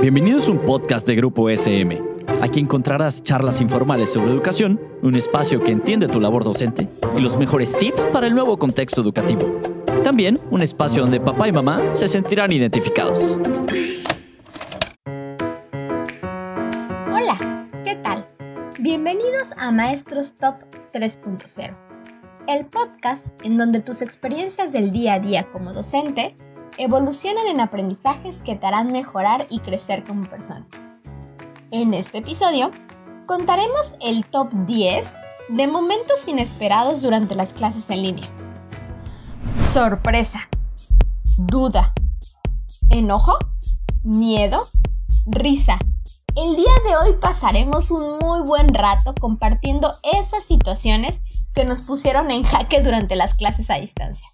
Bienvenidos a un podcast de Grupo SM. Aquí encontrarás charlas informales sobre educación, un espacio que entiende tu labor docente y los mejores tips para el nuevo contexto educativo. También un espacio donde papá y mamá se sentirán identificados. Hola, ¿qué tal? Bienvenidos a Maestros Top 3.0, el podcast en donde tus experiencias del día a día como docente evolucionan en aprendizajes que te harán mejorar y crecer como persona. En este episodio, contaremos el top 10 de momentos inesperados durante las clases en línea. Sorpresa, duda, enojo, miedo, risa. El día de hoy pasaremos un muy buen rato compartiendo esas situaciones que nos pusieron en jaque durante las clases a distancia.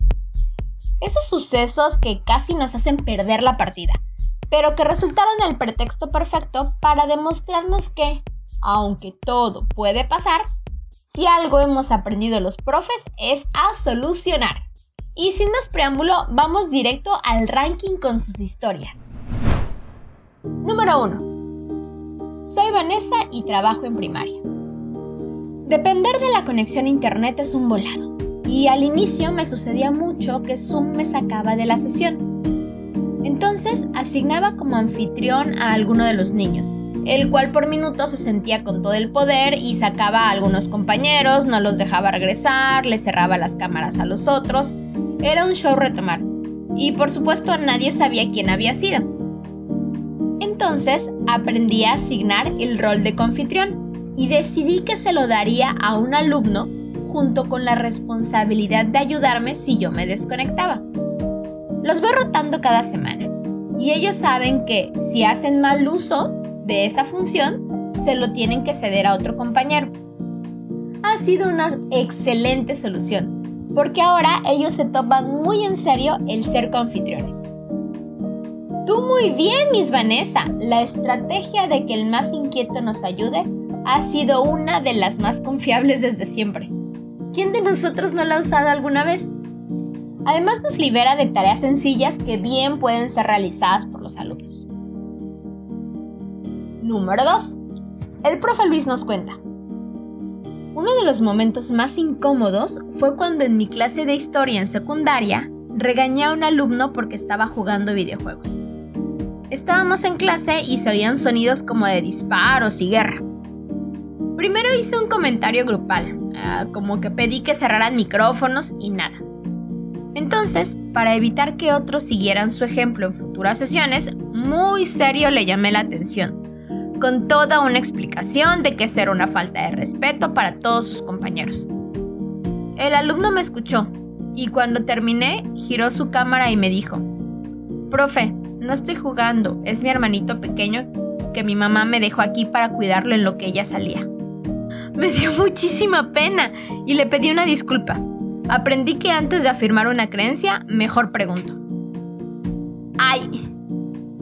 Esos sucesos que casi nos hacen perder la partida, pero que resultaron el pretexto perfecto para demostrarnos que, aunque todo puede pasar, si algo hemos aprendido los profes es a solucionar. Y sin más preámbulo, vamos directo al ranking con sus historias. Número 1. Soy Vanessa y trabajo en primaria. Depender de la conexión a internet es un volado y al inicio me sucedía mucho que Zoom me sacaba de la sesión. Entonces asignaba como anfitrión a alguno de los niños, el cual por minutos se sentía con todo el poder y sacaba a algunos compañeros, no los dejaba regresar, le cerraba las cámaras a los otros. Era un show retomar. Y por supuesto nadie sabía quién había sido. Entonces aprendí a asignar el rol de confitrión y decidí que se lo daría a un alumno junto con la responsabilidad de ayudarme si yo me desconectaba. Los voy rotando cada semana y ellos saben que si hacen mal uso de esa función, se lo tienen que ceder a otro compañero. Ha sido una excelente solución, porque ahora ellos se toman muy en serio el ser confitriones. Tú muy bien, Miss Vanessa. La estrategia de que el más inquieto nos ayude ha sido una de las más confiables desde siempre. ¿Quién de nosotros no la ha usado alguna vez? Además nos libera de tareas sencillas que bien pueden ser realizadas por los alumnos. Número 2. El profe Luis nos cuenta. Uno de los momentos más incómodos fue cuando en mi clase de historia en secundaria regañé a un alumno porque estaba jugando videojuegos. Estábamos en clase y se oían sonidos como de disparos y guerra. Primero hice un comentario grupal, Ah, como que pedí que cerraran micrófonos y nada. Entonces, para evitar que otros siguieran su ejemplo en futuras sesiones, muy serio le llamé la atención, con toda una explicación de que eso era una falta de respeto para todos sus compañeros. El alumno me escuchó y cuando terminé giró su cámara y me dijo, Profe, no estoy jugando, es mi hermanito pequeño que mi mamá me dejó aquí para cuidarlo en lo que ella salía. Me dio muchísima pena y le pedí una disculpa. Aprendí que antes de afirmar una creencia, mejor pregunto. ¡Ay!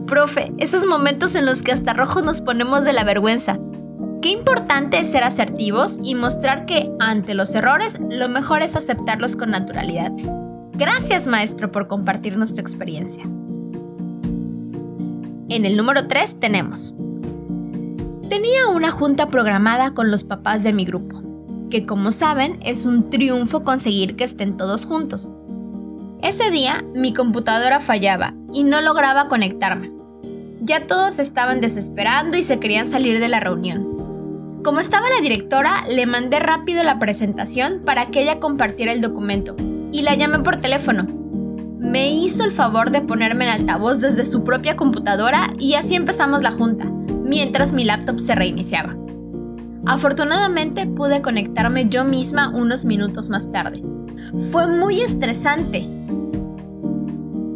Profe, esos momentos en los que hasta rojos nos ponemos de la vergüenza. Qué importante es ser asertivos y mostrar que, ante los errores, lo mejor es aceptarlos con naturalidad. Gracias, maestro, por compartirnos tu experiencia. En el número 3 tenemos Tenía una junta programada con los papás de mi grupo, que como saben es un triunfo conseguir que estén todos juntos. Ese día mi computadora fallaba y no lograba conectarme. Ya todos estaban desesperando y se querían salir de la reunión. Como estaba la directora, le mandé rápido la presentación para que ella compartiera el documento y la llamé por teléfono. Me hizo el favor de ponerme en altavoz desde su propia computadora y así empezamos la junta mientras mi laptop se reiniciaba. Afortunadamente pude conectarme yo misma unos minutos más tarde. Fue muy estresante.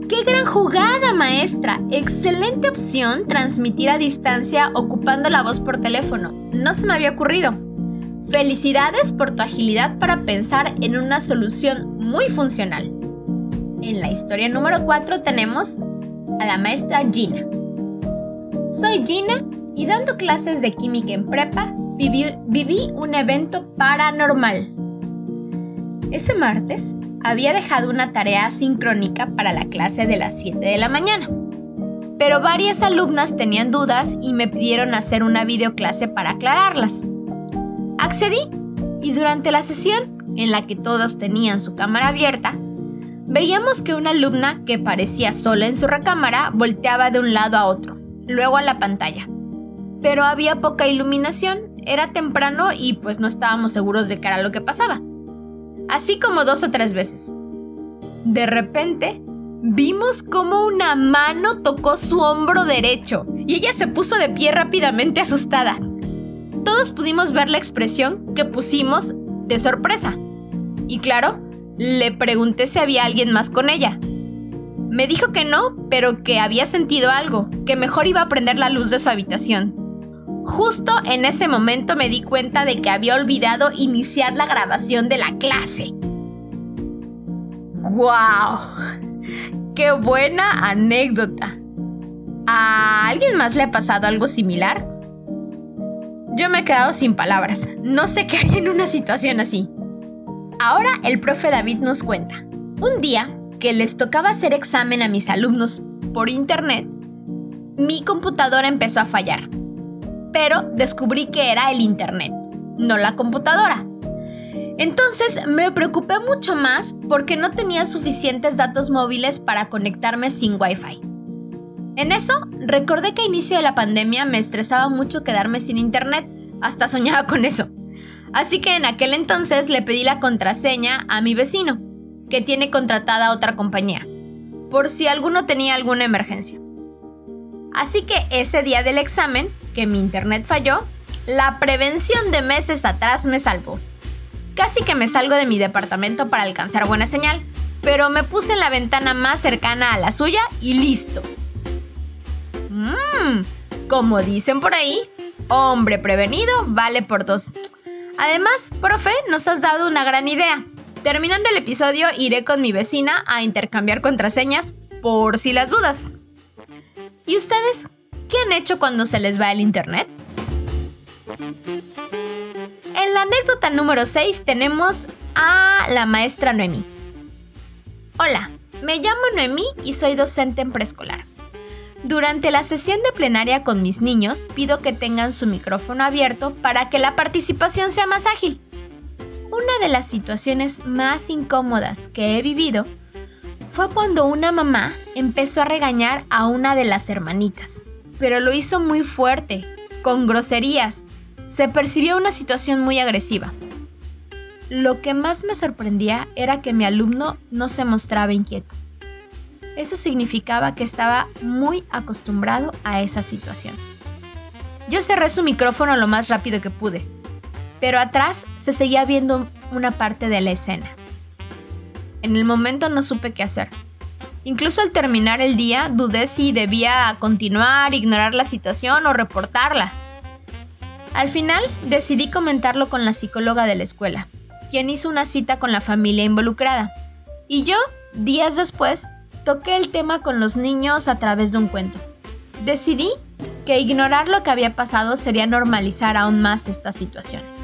¡Qué gran jugada, maestra! Excelente opción transmitir a distancia ocupando la voz por teléfono. No se me había ocurrido. Felicidades por tu agilidad para pensar en una solución muy funcional. En la historia número 4 tenemos a la maestra Gina. Soy Gina y dando clases de química en prepa, viví, un evento paranormal. Ese martes había dejado una tarea sincrónica para la clase de las 7 de la mañana. pero varias alumnas tenían dudas y me pidieron hacer una videoclase para aclararlas. Accedí y durante la sesión, en la que todos tenían su cámara abierta, veíamos que una alumna que parecía sola en su recámara volteaba de un lado a otro, luego a la pantalla. Pero había poca iluminación, era temprano y pues no estábamos seguros de qué era lo que pasaba. Así como dos o tres veces. De repente, vimos como una mano tocó su hombro derecho y ella se puso de pie rápidamente asustada. Todos pudimos ver la expresión que pusimos de sorpresa. Y claro, le pregunté si había alguien más con ella. Me dijo que no, pero que había sentido algo, que mejor iba a prender la luz de su habitación. Justo en ese momento me di cuenta de que había olvidado iniciar la grabación de la clase. ¡Guau! ¡Qué buena anécdota! ¿A alguien más le ha pasado algo similar? Yo me he quedado sin palabras. No sé qué haría en una situación así. Ahora el profe David nos cuenta. Un día que les tocaba hacer examen a mis alumnos por internet, mi computadora empezó a fallar. Pero descubrí que era el internet, no la computadora. Entonces me preocupé mucho más porque no tenía suficientes datos móviles para conectarme sin Wi-Fi. En eso, recordé que a inicio de la pandemia me estresaba mucho quedarme sin internet, hasta soñaba con eso. Así que en aquel entonces le pedí la contraseña a mi vecino, que tiene contratada otra compañía, por si alguno tenía alguna emergencia. Así que ese día del examen, que mi internet falló, la prevención de meses atrás me salvó. Casi que me salgo de mi departamento para alcanzar buena señal, pero me puse en la ventana más cercana a la suya y listo. Mmm, como dicen por ahí, hombre prevenido vale por dos. Además, profe, nos has dado una gran idea. Terminando el episodio, iré con mi vecina a intercambiar contraseñas por si las dudas. ¿Y ustedes qué han hecho cuando se les va el internet? En la anécdota número 6 tenemos a la maestra Noemí. Hola, me llamo Noemí y soy docente en preescolar. Durante la sesión de plenaria con mis niños, pido que tengan su micrófono abierto para que la participación sea más ágil. Una de las situaciones más incómodas que he vivido fue cuando una mamá empezó a regañar a una de las hermanitas, pero lo hizo muy fuerte, con groserías. Se percibió una situación muy agresiva. Lo que más me sorprendía era que mi alumno no se mostraba inquieto. Eso significaba que estaba muy acostumbrado a esa situación. Yo cerré su micrófono lo más rápido que pude, pero atrás se seguía viendo una parte de la escena. En el momento no supe qué hacer. Incluso al terminar el día dudé si debía continuar, ignorar la situación o reportarla. Al final decidí comentarlo con la psicóloga de la escuela, quien hizo una cita con la familia involucrada. Y yo, días después, toqué el tema con los niños a través de un cuento. Decidí que ignorar lo que había pasado sería normalizar aún más estas situaciones.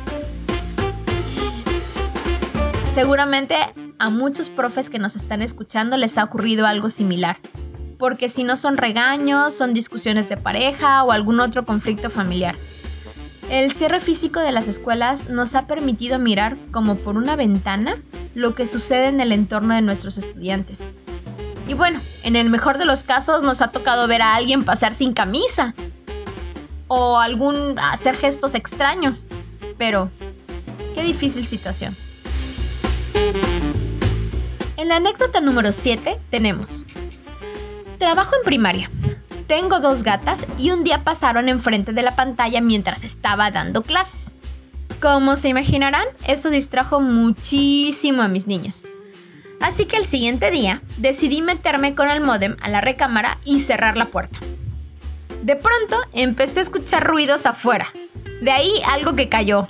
Seguramente a muchos profes que nos están escuchando les ha ocurrido algo similar, porque si no son regaños, son discusiones de pareja o algún otro conflicto familiar. El cierre físico de las escuelas nos ha permitido mirar como por una ventana lo que sucede en el entorno de nuestros estudiantes y bueno, en el mejor de los casos nos ha tocado ver a alguien pasar sin camisa. O algún hacer gestos extraños. Pero, qué difícil situación. En la anécdota número 7 tenemos. Trabajo en primaria. Tengo dos gatas y un día pasaron enfrente de la pantalla mientras estaba dando clases. Como se imaginarán, eso distrajo muchísimo a mis niños. Así que el siguiente día decidí meterme con el modem a la recámara y cerrar la puerta. De pronto empecé a escuchar ruidos afuera. De ahí algo que cayó.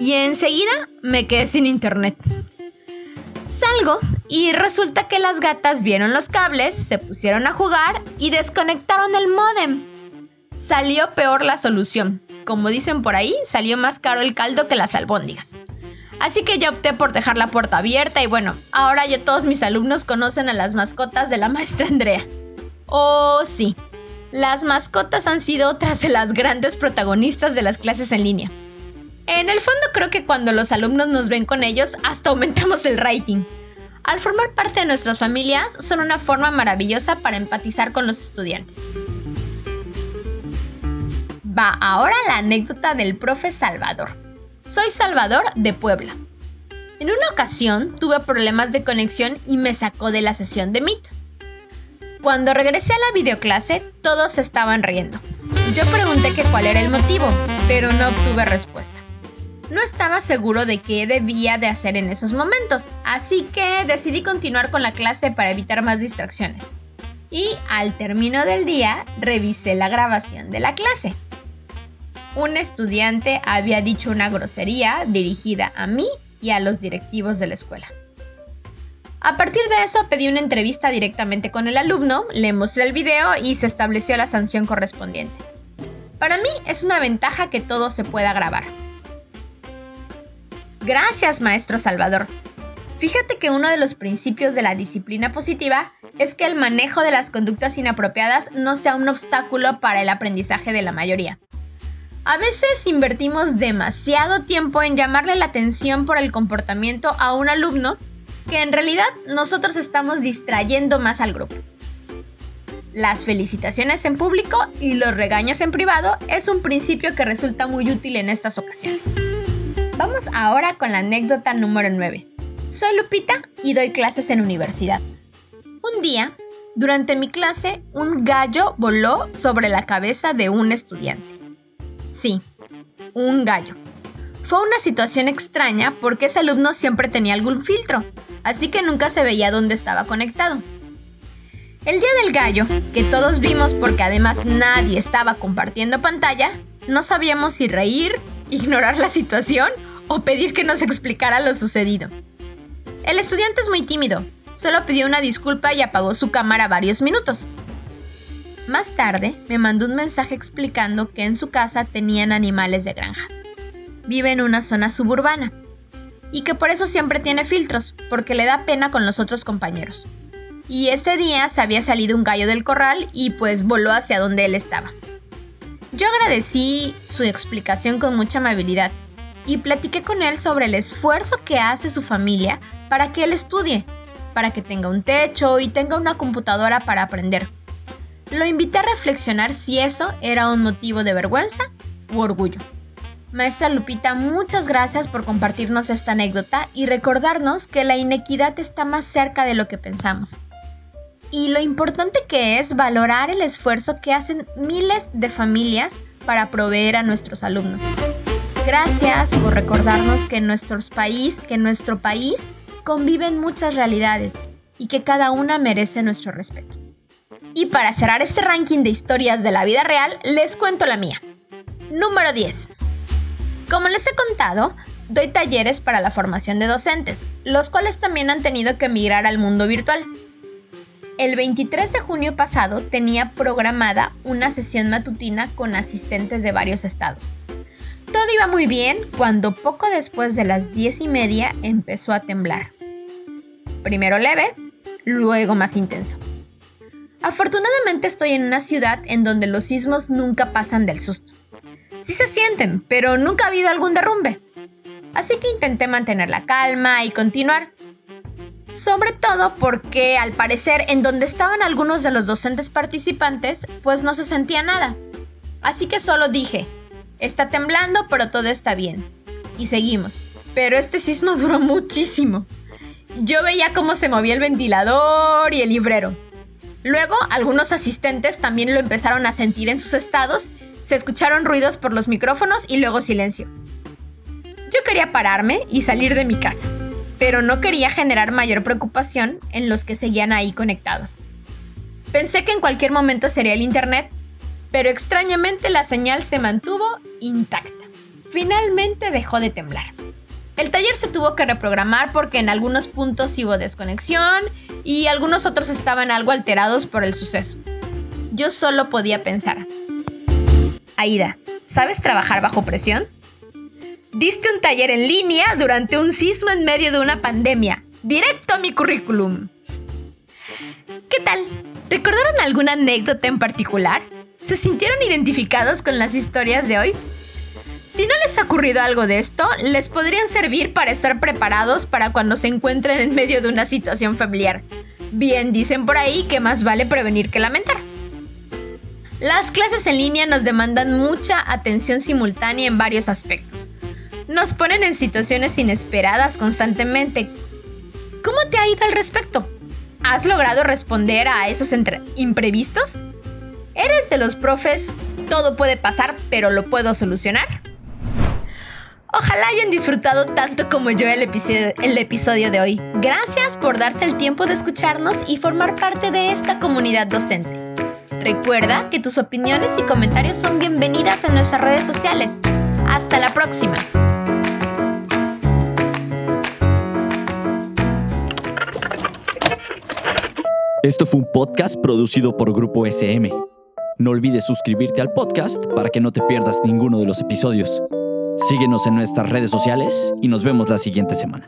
Y enseguida me quedé sin internet. Salgo y resulta que las gatas vieron los cables, se pusieron a jugar y desconectaron el modem. Salió peor la solución. Como dicen por ahí, salió más caro el caldo que las albóndigas. Así que yo opté por dejar la puerta abierta y bueno, ahora ya todos mis alumnos conocen a las mascotas de la maestra Andrea. Oh, sí, Las mascotas han sido otras de las grandes protagonistas de las clases en línea. En el fondo creo que cuando los alumnos nos ven con ellos, hasta aumentamos el rating. Al formar parte de nuestras familias, son una forma maravillosa para empatizar con los estudiantes. Va ahora la anécdota del profe Salvador. Soy Salvador de Puebla. En una ocasión tuve problemas de conexión y me sacó de la sesión de Meet. Cuando regresé a la videoclase, todos estaban riendo. Yo pregunté que cuál era el motivo, pero no obtuve respuesta no estaba seguro de qué debía de hacer en esos momentos, así que decidí continuar con la clase para evitar más distracciones. Y al término del día, revisé la grabación de la clase. Un estudiante había dicho una grosería dirigida a mí y a los directivos de la escuela. A partir de eso pedí una entrevista directamente con el alumno, le mostré el video y se estableció la sanción correspondiente. Para mí es una ventaja que todo se pueda grabar. Gracias, maestro Salvador. Fíjate que uno de los principios de la disciplina positiva es que el manejo de las conductas inapropiadas no sea un obstáculo para el aprendizaje de la mayoría. A veces invertimos demasiado tiempo en llamarle la atención por el comportamiento a un alumno que en realidad nosotros estamos distrayendo más al grupo. Las felicitaciones en público y los regaños en privado es un principio que resulta muy útil en estas ocasiones. Vamos ahora con la anécdota número 9. Soy Lupita y doy clases en universidad. Un día, durante mi clase, un gallo voló sobre la cabeza de un estudiante. Sí, un gallo. Fue una situación extraña porque ese alumno siempre tenía algún filtro, así que nunca se veía dónde estaba conectado. El día del gallo, que todos vimos porque además nadie estaba compartiendo pantalla, no sabíamos si reír, ignorar la situación o pedir que nos explicara lo sucedido. El estudiante es muy tímido, solo pidió una disculpa y apagó su cámara varios minutos. Más tarde me mandó un mensaje explicando que en su casa tenían animales de granja. Vive en una zona suburbana y que por eso siempre tiene filtros, porque le da pena con los otros compañeros. Y ese día se había salido un gallo del corral y pues voló hacia donde él estaba. Yo agradecí su explicación con mucha amabilidad y platiqué con él sobre el esfuerzo que hace su familia para que él estudie, para que tenga un techo y tenga una computadora para aprender. Lo invité a reflexionar si eso era un motivo de vergüenza u orgullo. Maestra Lupita, muchas gracias por compartirnos esta anécdota y recordarnos que la inequidad está más cerca de lo que pensamos. Y lo importante que es valorar el esfuerzo que hacen miles de familias para proveer a nuestros alumnos. Gracias por recordarnos que en, nuestros país, que en nuestro país conviven muchas realidades y que cada una merece nuestro respeto. Y para cerrar este ranking de historias de la vida real, les cuento la mía. Número 10. Como les he contado, doy talleres para la formación de docentes, los cuales también han tenido que migrar al mundo virtual. El 23 de junio pasado tenía programada una sesión matutina con asistentes de varios estados, todo iba muy bien cuando poco después de las diez y media empezó a temblar. Primero leve, luego más intenso. Afortunadamente estoy en una ciudad en donde los sismos nunca pasan del susto. Sí se sienten, pero nunca ha habido algún derrumbe. Así que intenté mantener la calma y continuar. Sobre todo porque al parecer en donde estaban algunos de los docentes participantes, pues no se sentía nada. Así que solo dije, Está temblando, pero todo está bien. Y seguimos. Pero este sismo duró muchísimo. Yo veía cómo se movía el ventilador y el librero. Luego, algunos asistentes también lo empezaron a sentir en sus estados, se escucharon ruidos por los micrófonos y luego silencio. Yo quería pararme y salir de mi casa, pero no quería generar mayor preocupación en los que seguían ahí conectados. Pensé que en cualquier momento sería el internet pero extrañamente la señal se mantuvo intacta. Finalmente dejó de temblar. El taller se tuvo que reprogramar porque en algunos puntos hubo desconexión y algunos otros estaban algo alterados por el suceso. Yo solo podía pensar. Aida, ¿sabes trabajar bajo presión? Diste un taller en línea durante un sismo en medio de una pandemia. Directo a mi currículum. ¿Qué tal? ¿Recordaron alguna anécdota en particular? ¿Se sintieron identificados con las historias de hoy? Si no les ha ocurrido algo de esto, les podrían servir para estar preparados para cuando se encuentren en medio de una situación familiar. Bien dicen por ahí que más vale prevenir que lamentar. Las clases en línea nos demandan mucha atención simultánea en varios aspectos. Nos ponen en situaciones inesperadas constantemente. ¿Cómo te ha ido al respecto? ¿Has logrado responder a esos imprevistos? ¿Eres de los profes, todo puede pasar, pero lo puedo solucionar? Ojalá hayan disfrutado tanto como yo el episodio, de hoy. Gracias por darse el tiempo de escucharnos y formar parte de esta comunidad docente. Recuerda que tus opiniones y comentarios son bienvenidas en nuestras redes sociales. Hasta la próxima. Esto fue un podcast producido por Grupo SM. No olvides suscribirte al podcast para que no te pierdas ninguno de los episodios. Síguenos en nuestras redes sociales y nos vemos la siguiente semana.